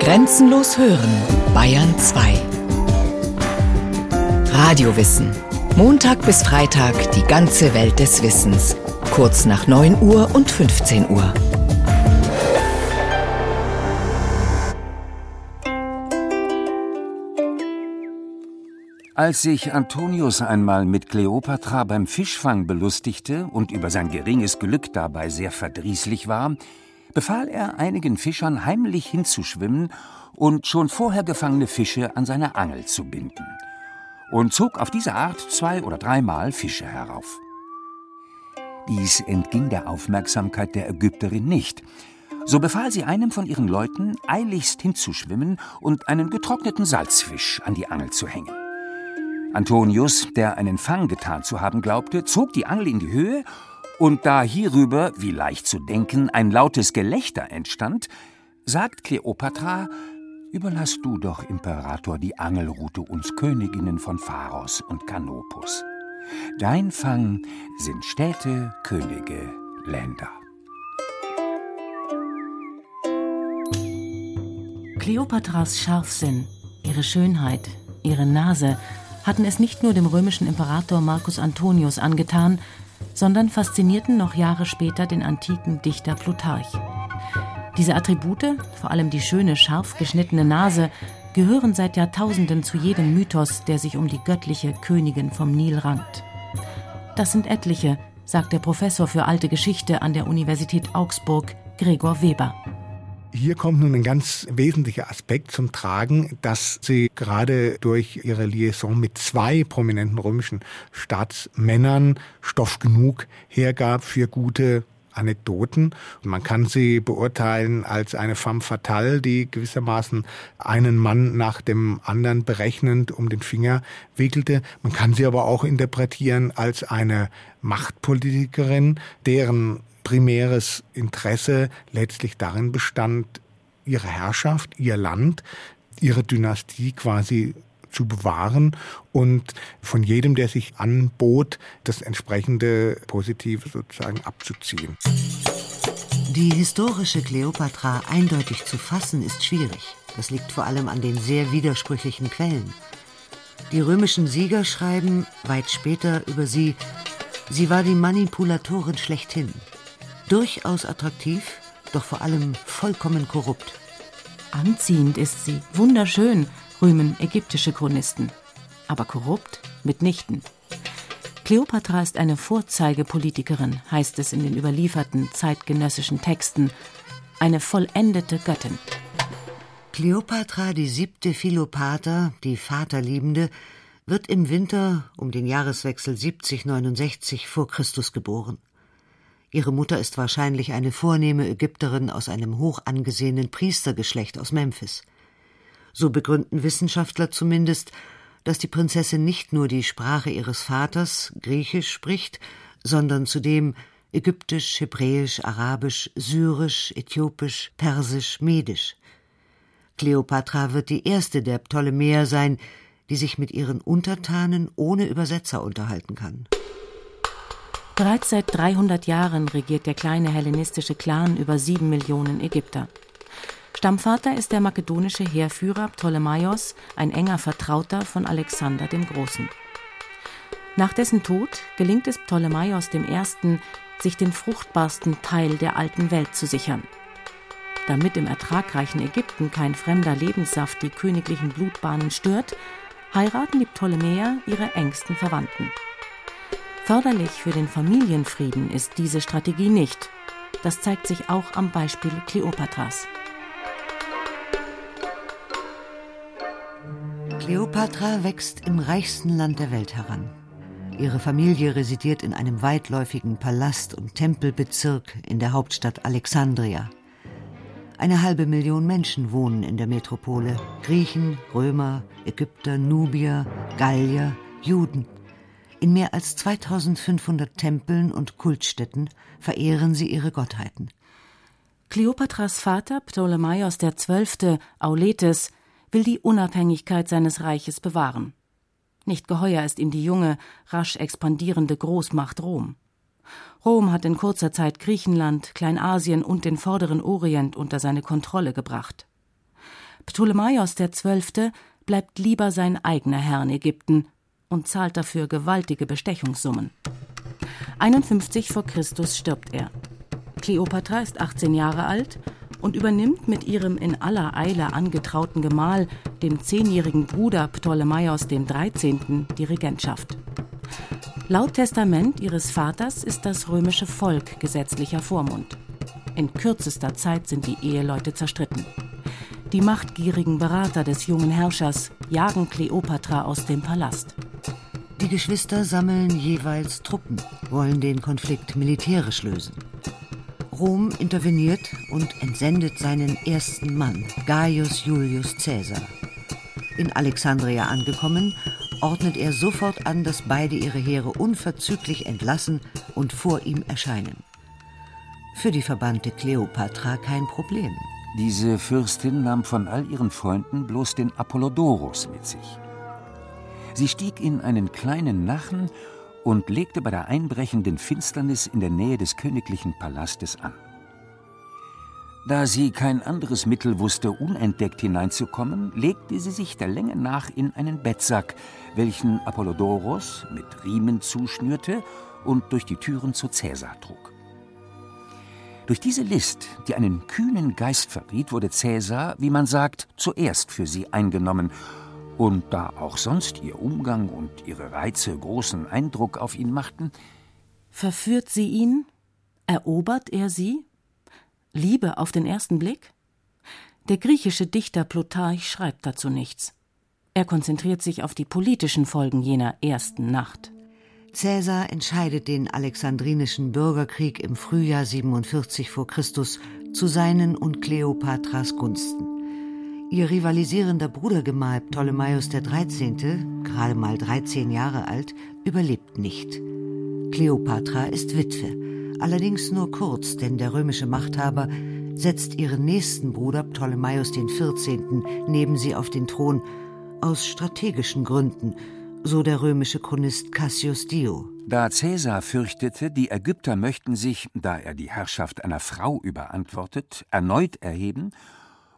Grenzenlos hören, Bayern 2. Radiowissen. Montag bis Freitag die ganze Welt des Wissens. Kurz nach 9 Uhr und 15 Uhr. Als sich Antonius einmal mit Kleopatra beim Fischfang belustigte und über sein geringes Glück dabei sehr verdrießlich war, befahl er einigen Fischern heimlich hinzuschwimmen und schon vorher gefangene Fische an seine Angel zu binden und zog auf diese Art zwei oder dreimal Fische herauf. Dies entging der Aufmerksamkeit der Ägypterin nicht. So befahl sie einem von ihren Leuten, eiligst hinzuschwimmen und einen getrockneten Salzfisch an die Angel zu hängen. Antonius, der einen Fang getan zu haben glaubte, zog die Angel in die Höhe, und da hierüber, wie leicht zu denken, ein lautes Gelächter entstand, sagt Kleopatra, überlass du doch, Imperator, die Angelrute uns Königinnen von Pharos und Kanopus. Dein Fang sind Städte, Könige, Länder. Kleopatras Scharfsinn, ihre Schönheit, ihre Nase, hatten es nicht nur dem römischen Imperator Marcus Antonius angetan, sondern faszinierten noch Jahre später den antiken Dichter Plutarch. Diese Attribute, vor allem die schöne, scharf geschnittene Nase, gehören seit Jahrtausenden zu jedem Mythos, der sich um die göttliche Königin vom Nil rankt. Das sind etliche, sagt der Professor für alte Geschichte an der Universität Augsburg, Gregor Weber. Hier kommt nun ein ganz wesentlicher Aspekt zum Tragen, dass sie gerade durch ihre Liaison mit zwei prominenten römischen Staatsmännern Stoff genug hergab für gute Anekdoten. Man kann sie beurteilen als eine femme fatale, die gewissermaßen einen Mann nach dem anderen berechnend um den Finger wickelte. Man kann sie aber auch interpretieren als eine Machtpolitikerin, deren primäres Interesse letztlich darin bestand, ihre Herrschaft, ihr Land, ihre Dynastie quasi zu bewahren und von jedem, der sich anbot, das entsprechende Positive sozusagen abzuziehen. Die historische Kleopatra eindeutig zu fassen ist schwierig. Das liegt vor allem an den sehr widersprüchlichen Quellen. Die römischen Sieger schreiben weit später über sie, sie war die Manipulatorin schlechthin durchaus attraktiv, doch vor allem vollkommen korrupt. Anziehend ist sie, wunderschön, rühmen ägyptische Chronisten. Aber korrupt? Mitnichten. Kleopatra ist eine Vorzeigepolitikerin, heißt es in den überlieferten zeitgenössischen Texten, eine vollendete Göttin. Kleopatra, die siebte Philopater, die Vaterliebende, wird im Winter um den Jahreswechsel 70-69 vor Christus geboren. Ihre Mutter ist wahrscheinlich eine vornehme Ägypterin aus einem hoch angesehenen Priestergeschlecht aus Memphis. So begründen Wissenschaftler zumindest, dass die Prinzessin nicht nur die Sprache ihres Vaters, Griechisch, spricht, sondern zudem Ägyptisch, Hebräisch, Arabisch, Syrisch, Äthiopisch, Persisch, Medisch. Kleopatra wird die erste der Ptolemäer sein, die sich mit ihren Untertanen ohne Übersetzer unterhalten kann. Bereits seit 300 Jahren regiert der kleine hellenistische Clan über sieben Millionen Ägypter. Stammvater ist der makedonische Heerführer Ptolemaios, ein enger Vertrauter von Alexander dem Großen. Nach dessen Tod gelingt es Ptolemaios I., sich den fruchtbarsten Teil der alten Welt zu sichern. Damit im ertragreichen Ägypten kein fremder Lebenssaft die königlichen Blutbahnen stört, heiraten die Ptolemäer ihre engsten Verwandten. Förderlich für den Familienfrieden ist diese Strategie nicht. Das zeigt sich auch am Beispiel Kleopatras. Kleopatra wächst im reichsten Land der Welt heran. Ihre Familie residiert in einem weitläufigen Palast- und Tempelbezirk in der Hauptstadt Alexandria. Eine halbe Million Menschen wohnen in der Metropole. Griechen, Römer, Ägypter, Nubier, Gallier, Juden. In mehr als 2500 Tempeln und Kultstätten verehren sie ihre Gottheiten. Kleopatras Vater Ptolemaios XII. Auletes will die Unabhängigkeit seines Reiches bewahren. Nicht geheuer ist ihm die junge, rasch expandierende Großmacht Rom. Rom hat in kurzer Zeit Griechenland, Kleinasien und den vorderen Orient unter seine Kontrolle gebracht. Ptolemaios XII. bleibt lieber sein eigener Herr in Ägypten und zahlt dafür gewaltige Bestechungssummen. 51 vor Christus stirbt er. Kleopatra ist 18 Jahre alt und übernimmt mit ihrem in aller Eile angetrauten Gemahl, dem zehnjährigen Bruder Ptolemaios XIII., die Regentschaft. Laut Testament ihres Vaters ist das römische Volk gesetzlicher Vormund. In kürzester Zeit sind die Eheleute zerstritten. Die machtgierigen Berater des jungen Herrschers jagen Kleopatra aus dem Palast. Die Geschwister sammeln jeweils Truppen, wollen den Konflikt militärisch lösen. Rom interveniert und entsendet seinen ersten Mann, Gaius Julius Caesar. In Alexandria angekommen, ordnet er sofort an, dass beide ihre Heere unverzüglich entlassen und vor ihm erscheinen. Für die verbannte Kleopatra kein Problem. Diese Fürstin nahm von all ihren Freunden bloß den Apollodorus mit sich. Sie stieg in einen kleinen Nachen und legte bei der einbrechenden Finsternis in der Nähe des königlichen Palastes an. Da sie kein anderes Mittel wusste, unentdeckt hineinzukommen, legte sie sich der Länge nach in einen Bettsack, welchen Apollodoros mit Riemen zuschnürte und durch die Türen zu Cäsar trug. Durch diese List, die einen kühnen Geist verriet, wurde Cäsar, wie man sagt, zuerst für sie eingenommen und da auch sonst ihr Umgang und ihre Reize großen Eindruck auf ihn machten, Verführt sie ihn? Erobert er sie? Liebe auf den ersten Blick? Der griechische Dichter Plutarch schreibt dazu nichts. Er konzentriert sich auf die politischen Folgen jener ersten Nacht. Caesar entscheidet den Alexandrinischen Bürgerkrieg im Frühjahr 47 vor Christus zu seinen und Kleopatras Gunsten. Ihr rivalisierender Brudergemahl Ptolemaios XIII., gerade mal 13 Jahre alt, überlebt nicht. Kleopatra ist Witwe, allerdings nur kurz, denn der römische Machthaber setzt ihren nächsten Bruder Ptolemaios XIV. neben sie auf den Thron aus strategischen Gründen, so der römische Chronist Cassius Dio. Da Caesar fürchtete, die Ägypter möchten sich, da er die Herrschaft einer Frau überantwortet, erneut erheben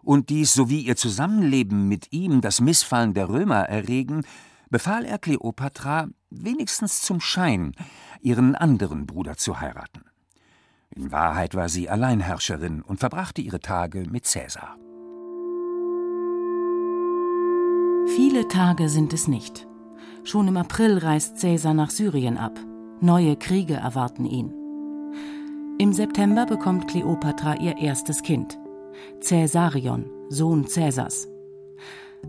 und dies sowie ihr Zusammenleben mit ihm das Missfallen der Römer erregen, befahl er Kleopatra, wenigstens zum Schein, ihren anderen Bruder zu heiraten. In Wahrheit war sie Alleinherrscherin und verbrachte ihre Tage mit Cäsar. Viele Tage sind es nicht. Schon im April reist Cäsar nach Syrien ab. Neue Kriege erwarten ihn. Im September bekommt Kleopatra ihr erstes Kind. Caesarion, Sohn Cäsars.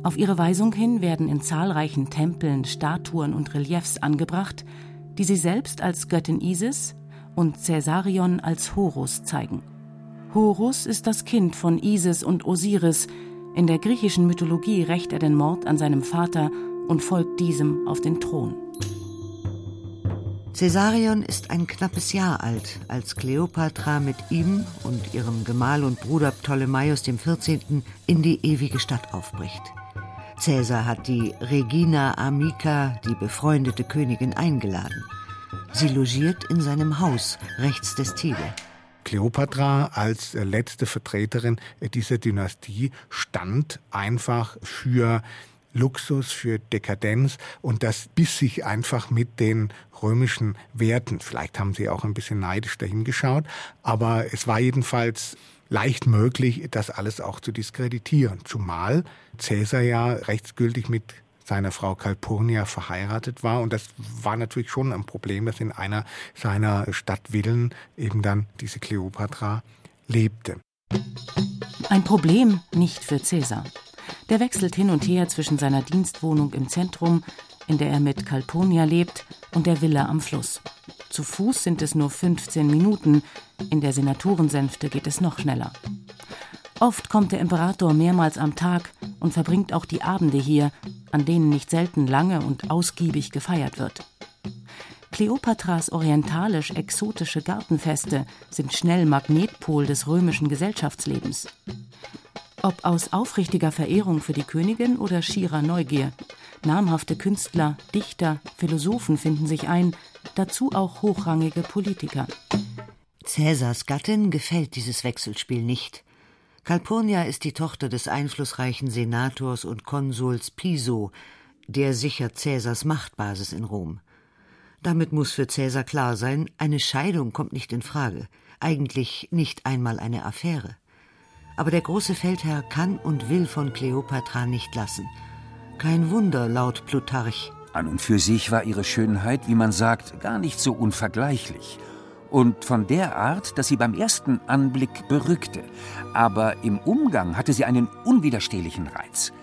Auf ihre Weisung hin werden in zahlreichen Tempeln Statuen und Reliefs angebracht, die sie selbst als Göttin Isis und Caesarion als Horus zeigen. Horus ist das Kind von Isis und Osiris. In der griechischen Mythologie rächt er den Mord an seinem Vater und folgt diesem auf den Thron. Caesarion ist ein knappes Jahr alt, als Kleopatra mit ihm und ihrem Gemahl und Bruder Ptolemaios XIV. in die ewige Stadt aufbricht. Caesar hat die Regina Amica, die befreundete Königin, eingeladen. Sie logiert in seinem Haus rechts des Tiber. Kleopatra als letzte Vertreterin dieser Dynastie stand einfach für Luxus, für Dekadenz und das biss sich einfach mit den römischen Werten. Vielleicht haben sie auch ein bisschen neidisch dahingeschaut, aber es war jedenfalls leicht möglich, das alles auch zu diskreditieren. Zumal Caesar ja rechtsgültig mit seiner Frau Calpurnia verheiratet war. Und das war natürlich schon ein Problem, dass in einer seiner Stadtvillen eben dann diese Kleopatra lebte. Ein Problem nicht für Caesar. Der wechselt hin und her zwischen seiner Dienstwohnung im Zentrum, in der er mit Calpurnia lebt, und der Villa am Fluss. Zu Fuß sind es nur 15 Minuten, in der Senatorensänfte geht es noch schneller. Oft kommt der Imperator mehrmals am Tag und verbringt auch die Abende hier, an denen nicht selten lange und ausgiebig gefeiert wird. Kleopatras orientalisch-exotische Gartenfeste sind schnell Magnetpol des römischen Gesellschaftslebens. Ob aus aufrichtiger Verehrung für die Königin oder schierer Neugier. Namhafte Künstler, Dichter, Philosophen finden sich ein, dazu auch hochrangige Politiker. Cäsars Gattin gefällt dieses Wechselspiel nicht. Calpurnia ist die Tochter des einflussreichen Senators und Konsuls Piso, der sichert Cäsars Machtbasis in Rom. Damit muss für Cäsar klar sein, eine Scheidung kommt nicht in Frage, eigentlich nicht einmal eine Affäre. Aber der große Feldherr kann und will von Kleopatra nicht lassen. Kein Wunder, laut Plutarch. An und für sich war ihre Schönheit, wie man sagt, gar nicht so unvergleichlich. Und von der Art, dass sie beim ersten Anblick berückte. Aber im Umgang hatte sie einen unwiderstehlichen Reiz.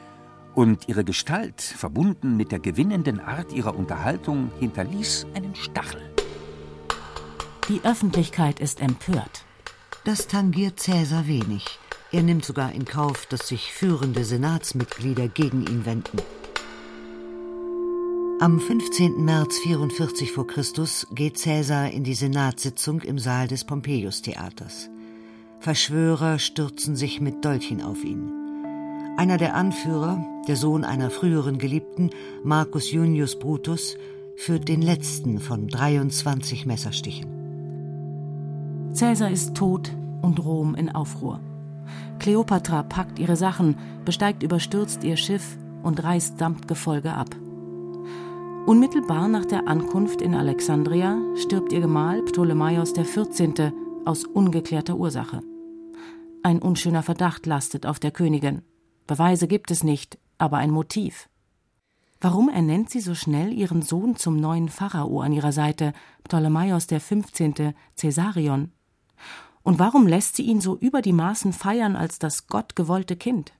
Und ihre Gestalt, verbunden mit der gewinnenden Art ihrer Unterhaltung, hinterließ einen Stachel. Die Öffentlichkeit ist empört. Das tangiert Cäsar wenig. Er nimmt sogar in Kauf, dass sich führende Senatsmitglieder gegen ihn wenden. Am 15. März 44 v. Chr. geht Cäsar in die Senatssitzung im Saal des Pompeius-Theaters. Verschwörer stürzen sich mit Dolchen auf ihn. Einer der Anführer, der Sohn einer früheren Geliebten, Marcus Junius Brutus, führt den letzten von 23 Messerstichen. Cäsar ist tot und Rom in Aufruhr. Kleopatra packt ihre Sachen, besteigt überstürzt ihr Schiff und reißt samt Gefolge ab. Unmittelbar nach der Ankunft in Alexandria stirbt ihr Gemahl Ptolemaios XIV. aus ungeklärter Ursache. Ein unschöner Verdacht lastet auf der Königin. Beweise gibt es nicht, aber ein Motiv. Warum ernennt sie so schnell ihren Sohn zum neuen Pharao an ihrer Seite, Ptolemaios XV. Caesarion? Und warum lässt sie ihn so über die Maßen feiern als das gottgewollte Kind?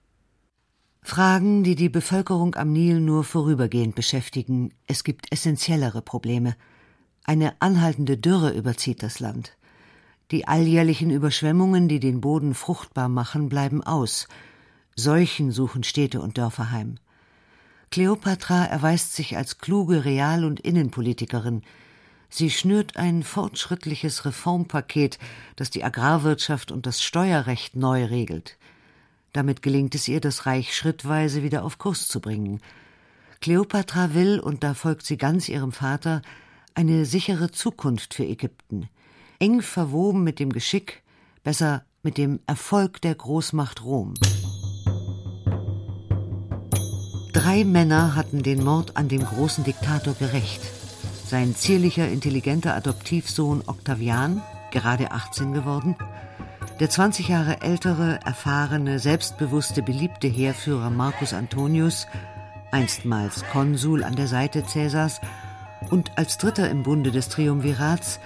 Fragen, die die Bevölkerung am Nil nur vorübergehend beschäftigen. Es gibt essentiellere Probleme. Eine anhaltende Dürre überzieht das Land. Die alljährlichen Überschwemmungen, die den Boden fruchtbar machen, bleiben aus. Seuchen suchen Städte und Dörfer heim. Kleopatra erweist sich als kluge Real- und Innenpolitikerin, Sie schnürt ein fortschrittliches Reformpaket, das die Agrarwirtschaft und das Steuerrecht neu regelt. Damit gelingt es ihr, das Reich schrittweise wieder auf Kurs zu bringen. Kleopatra will, und da folgt sie ganz ihrem Vater, eine sichere Zukunft für Ägypten, eng verwoben mit dem Geschick, besser mit dem Erfolg der Großmacht Rom. Drei Männer hatten den Mord an dem großen Diktator gerecht sein zierlicher, intelligenter Adoptivsohn Octavian, gerade 18 geworden, der 20 Jahre ältere, erfahrene, selbstbewusste, beliebte Heerführer Marcus Antonius, einstmals Konsul an der Seite Cäsars, und als Dritter im Bunde des Triumvirats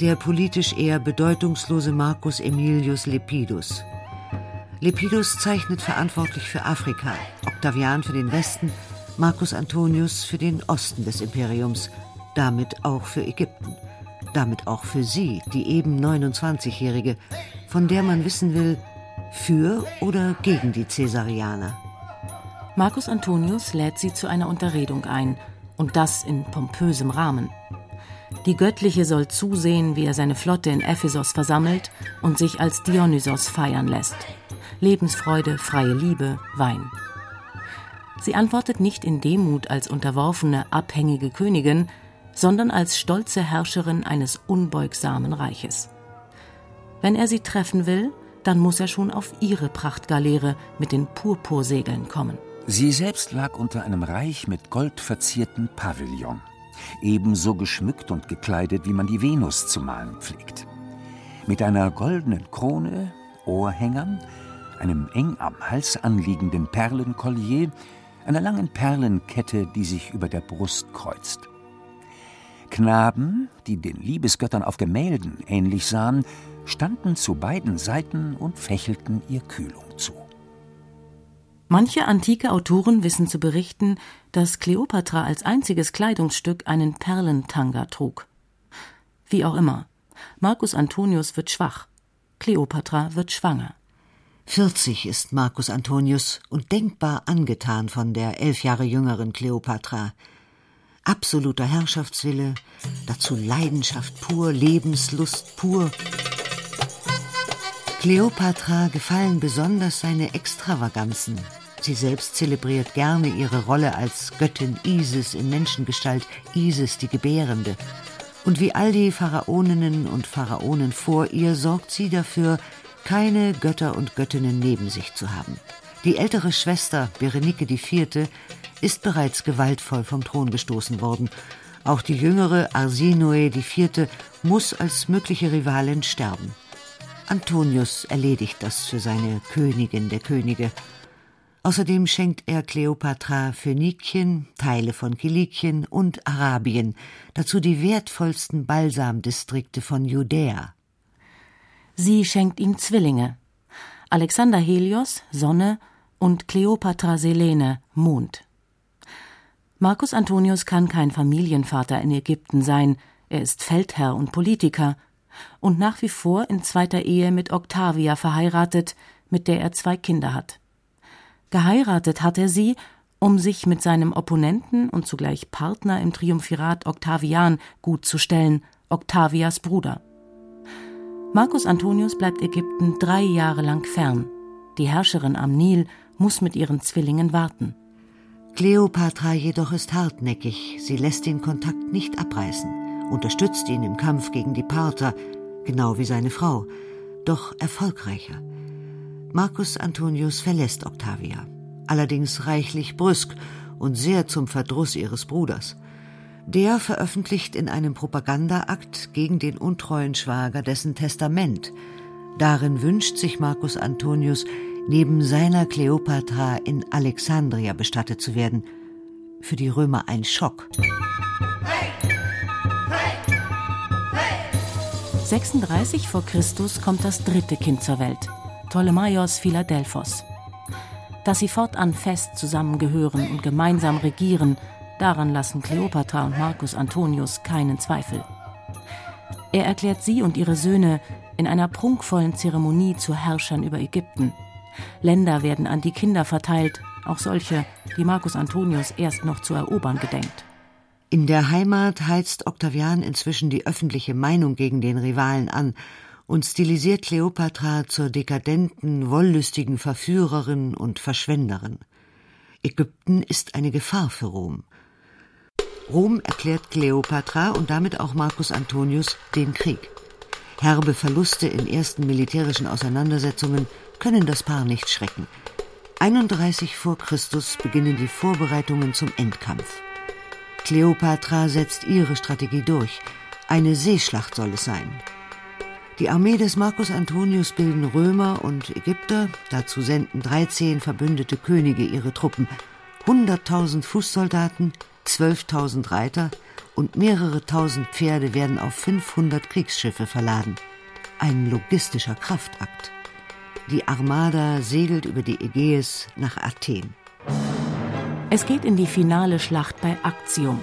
der politisch eher bedeutungslose Marcus Aemilius Lepidus. Lepidus zeichnet verantwortlich für Afrika, Octavian für den Westen, Marcus Antonius für den Osten des Imperiums – damit auch für Ägypten, damit auch für sie, die eben 29-Jährige, von der man wissen will, für oder gegen die Caesarianer. Marcus Antonius lädt sie zu einer Unterredung ein, und das in pompösem Rahmen. Die Göttliche soll zusehen, wie er seine Flotte in Ephesos versammelt und sich als Dionysos feiern lässt. Lebensfreude, freie Liebe, Wein. Sie antwortet nicht in Demut als unterworfene, abhängige Königin, sondern als stolze Herrscherin eines unbeugsamen Reiches. Wenn er sie treffen will, dann muss er schon auf ihre Prachtgaleere mit den Purpursegeln kommen. Sie selbst lag unter einem reich mit Gold verzierten Pavillon, ebenso geschmückt und gekleidet, wie man die Venus zu malen pflegt. Mit einer goldenen Krone, Ohrhängern, einem eng am Hals anliegenden Perlenkollier, einer langen Perlenkette, die sich über der Brust kreuzt. Knaben, die den Liebesgöttern auf Gemälden ähnlich sahen, standen zu beiden Seiten und fächelten ihr Kühlung zu. Manche antike Autoren wissen zu berichten, dass Kleopatra als einziges Kleidungsstück einen Perlentanga trug. Wie auch immer, Marcus Antonius wird schwach, Kleopatra wird schwanger. 40 ist Marcus Antonius und denkbar angetan von der elf Jahre jüngeren Kleopatra absoluter Herrschaftswille, dazu Leidenschaft pur, Lebenslust pur. Kleopatra gefallen besonders seine Extravaganzen. Sie selbst zelebriert gerne ihre Rolle als Göttin Isis in Menschengestalt, Isis die Gebärende. Und wie all die Pharaoninnen und Pharaonen vor ihr sorgt sie dafür, keine Götter und Göttinnen neben sich zu haben. Die ältere Schwester Berenike IV. Ist bereits gewaltvoll vom Thron gestoßen worden. Auch die jüngere Arsinoe IV. muss als mögliche Rivalin sterben. Antonius erledigt das für seine Königin der Könige. Außerdem schenkt er Kleopatra Phönikien, Teile von Kilikien und Arabien, dazu die wertvollsten Balsamdistrikte von Judäa. Sie schenkt ihm Zwillinge: Alexander Helios, Sonne, und Kleopatra Selene, Mond. Marcus Antonius kann kein Familienvater in Ägypten sein, er ist Feldherr und Politiker und nach wie vor in zweiter Ehe mit Octavia verheiratet, mit der er zwei Kinder hat. Geheiratet hat er sie, um sich mit seinem Opponenten und zugleich Partner im Triumphirat Octavian gut zu stellen, Octavias Bruder. Marcus Antonius bleibt Ägypten drei Jahre lang fern. Die Herrscherin am Nil muss mit ihren Zwillingen warten. Kleopatra jedoch ist hartnäckig, sie lässt den Kontakt nicht abreißen, unterstützt ihn im Kampf gegen die Parther, genau wie seine Frau, doch erfolgreicher. Marcus Antonius verlässt Octavia, allerdings reichlich brüsk und sehr zum Verdruss ihres Bruders. Der veröffentlicht in einem Propagandaakt gegen den untreuen Schwager dessen Testament. Darin wünscht sich Marcus Antonius, neben seiner Kleopatra in Alexandria bestattet zu werden. Für die Römer ein Schock. Hey! Hey! Hey! 36 vor Christus kommt das dritte Kind zur Welt. Ptolemaios Philadelphos. Dass sie fortan fest zusammengehören und gemeinsam regieren, daran lassen Kleopatra und Marcus Antonius keinen Zweifel. Er erklärt sie und ihre Söhne in einer prunkvollen Zeremonie zu Herrschern über Ägypten. Länder werden an die Kinder verteilt, auch solche, die Marcus Antonius erst noch zu erobern gedenkt. In der Heimat heizt Octavian inzwischen die öffentliche Meinung gegen den Rivalen an und stilisiert Kleopatra zur dekadenten, wollüstigen Verführerin und Verschwenderin. Ägypten ist eine Gefahr für Rom. Rom erklärt Kleopatra und damit auch Marcus Antonius den Krieg. Herbe Verluste in ersten militärischen Auseinandersetzungen können das Paar nicht schrecken. 31 vor Christus beginnen die Vorbereitungen zum Endkampf. Kleopatra setzt ihre Strategie durch. Eine Seeschlacht soll es sein. Die Armee des Marcus Antonius bilden Römer und Ägypter, dazu senden 13 verbündete Könige ihre Truppen, 100.000 Fußsoldaten, 12.000 Reiter und mehrere tausend Pferde werden auf 500 Kriegsschiffe verladen. Ein logistischer Kraftakt. Die Armada segelt über die Ägäis nach Athen. Es geht in die finale Schlacht bei Actium.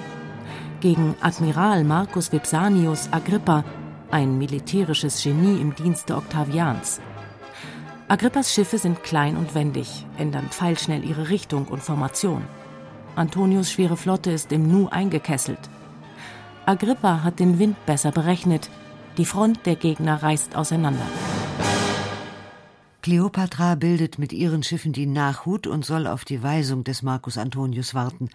Gegen Admiral Marcus Vipsanius Agrippa ein militärisches Genie im Dienste Octavians. Agrippas Schiffe sind klein und wendig, ändern pfeilschnell ihre Richtung und Formation. Antonius schwere Flotte ist im Nu eingekesselt. Agrippa hat den Wind besser berechnet, die Front der Gegner reißt auseinander. Kleopatra bildet mit ihren Schiffen die Nachhut und soll auf die Weisung des Marcus Antonius warten.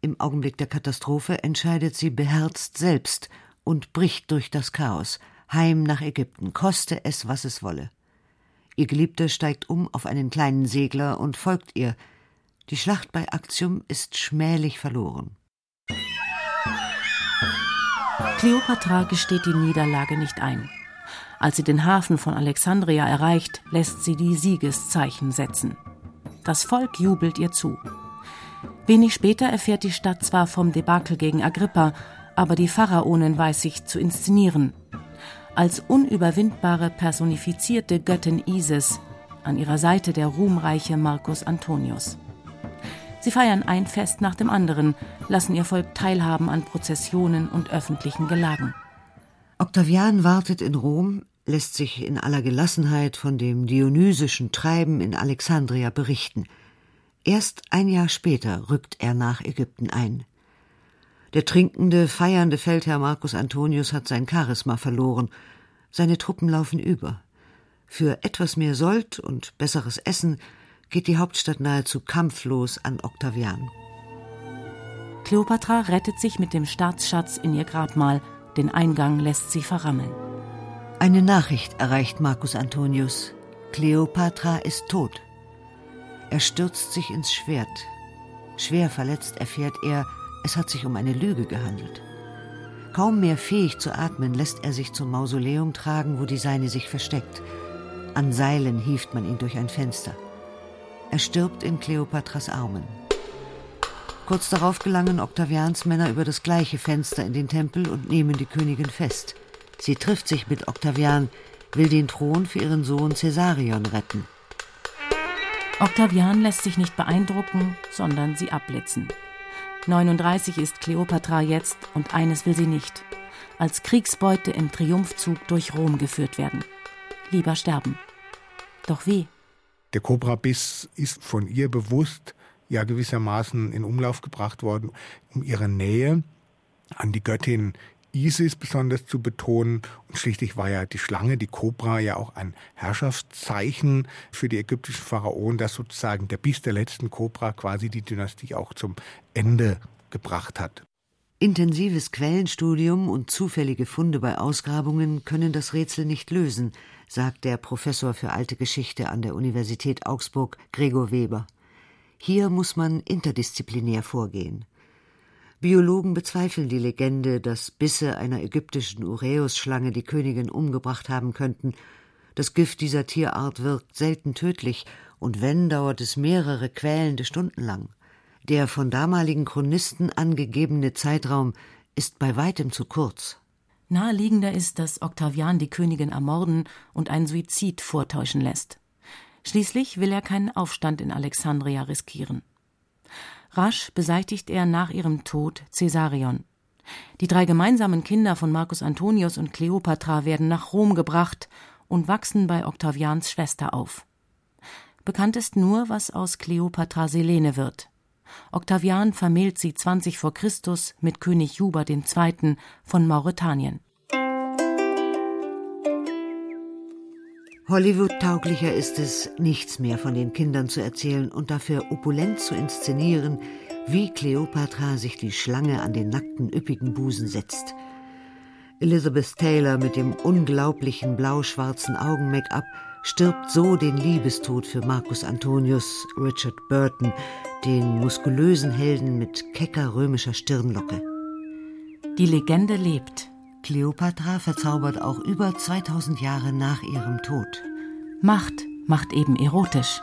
Im Augenblick der Katastrophe entscheidet sie beherzt selbst und bricht durch das Chaos, heim nach Ägypten, koste es, was es wolle. Ihr Geliebter steigt um auf einen kleinen Segler und folgt ihr. Die Schlacht bei Actium ist schmählich verloren. Kleopatra gesteht die Niederlage nicht ein. Als sie den Hafen von Alexandria erreicht, lässt sie die Siegeszeichen setzen. Das Volk jubelt ihr zu. Wenig später erfährt die Stadt zwar vom Debakel gegen Agrippa, aber die Pharaonin weiß sich zu inszenieren. Als unüberwindbare personifizierte Göttin Isis, an ihrer Seite der ruhmreiche Marcus Antonius. Sie feiern ein Fest nach dem anderen, lassen ihr Volk teilhaben an Prozessionen und öffentlichen Gelagen. Octavian wartet in Rom, lässt sich in aller Gelassenheit von dem dionysischen Treiben in Alexandria berichten. Erst ein Jahr später rückt er nach Ägypten ein. Der trinkende, feiernde Feldherr Marcus Antonius hat sein Charisma verloren. Seine Truppen laufen über. Für etwas mehr Sold und besseres Essen geht die Hauptstadt nahezu kampflos an Octavian. Kleopatra rettet sich mit dem Staatsschatz in ihr Grabmal, den Eingang lässt sie verrammeln. Eine Nachricht erreicht Marcus Antonius. Kleopatra ist tot. Er stürzt sich ins Schwert. Schwer verletzt erfährt er, es hat sich um eine Lüge gehandelt. Kaum mehr fähig zu atmen, lässt er sich zum Mausoleum tragen, wo die Seine sich versteckt. An Seilen hieft man ihn durch ein Fenster. Er stirbt in Kleopatras Armen. Kurz darauf gelangen Octavians Männer über das gleiche Fenster in den Tempel und nehmen die Königin fest. Sie trifft sich mit Octavian, will den Thron für ihren Sohn Caesarion retten. Octavian lässt sich nicht beeindrucken, sondern sie abblitzen. 39 ist Kleopatra jetzt und eines will sie nicht: als Kriegsbeute im Triumphzug durch Rom geführt werden. Lieber sterben. Doch wie? Der Kobrabiss ist von ihr bewusst ja gewissermaßen in Umlauf gebracht worden, um ihre Nähe an die Göttin Isis besonders zu betonen. Und schließlich war ja die Schlange, die Kobra, ja auch ein Herrschaftszeichen für die ägyptischen Pharaonen, dass sozusagen der Biss der letzten Kobra quasi die Dynastie auch zum Ende gebracht hat. Intensives Quellenstudium und zufällige Funde bei Ausgrabungen können das Rätsel nicht lösen, sagt der Professor für alte Geschichte an der Universität Augsburg, Gregor Weber. Hier muss man interdisziplinär vorgehen. Biologen bezweifeln die Legende, dass Bisse einer ägyptischen Uräusschlange die Königin umgebracht haben könnten. Das Gift dieser Tierart wirkt selten tödlich, und wenn, dauert es mehrere quälende Stunden lang. Der von damaligen Chronisten angegebene Zeitraum ist bei weitem zu kurz. Naheliegender ist, dass Octavian die Königin ermorden und einen Suizid vortäuschen lässt. Schließlich will er keinen Aufstand in Alexandria riskieren. Rasch beseitigt er nach ihrem Tod Caesarion. Die drei gemeinsamen Kinder von Marcus Antonius und Kleopatra werden nach Rom gebracht und wachsen bei Octavians Schwester auf. Bekannt ist nur, was aus Kleopatra Selene wird. Octavian vermählt sie 20 vor Christus mit König Juba II. von Mauretanien. Hollywood-tauglicher ist es, nichts mehr von den Kindern zu erzählen und dafür opulent zu inszenieren, wie Kleopatra sich die Schlange an den nackten, üppigen Busen setzt. Elizabeth Taylor mit dem unglaublichen blau-schwarzen Augen-Make-up stirbt so den Liebestod für Marcus Antonius, Richard Burton, den muskulösen Helden mit kecker römischer Stirnlocke. Die Legende lebt. Kleopatra verzaubert auch über 2000 Jahre nach ihrem Tod. Macht macht eben erotisch.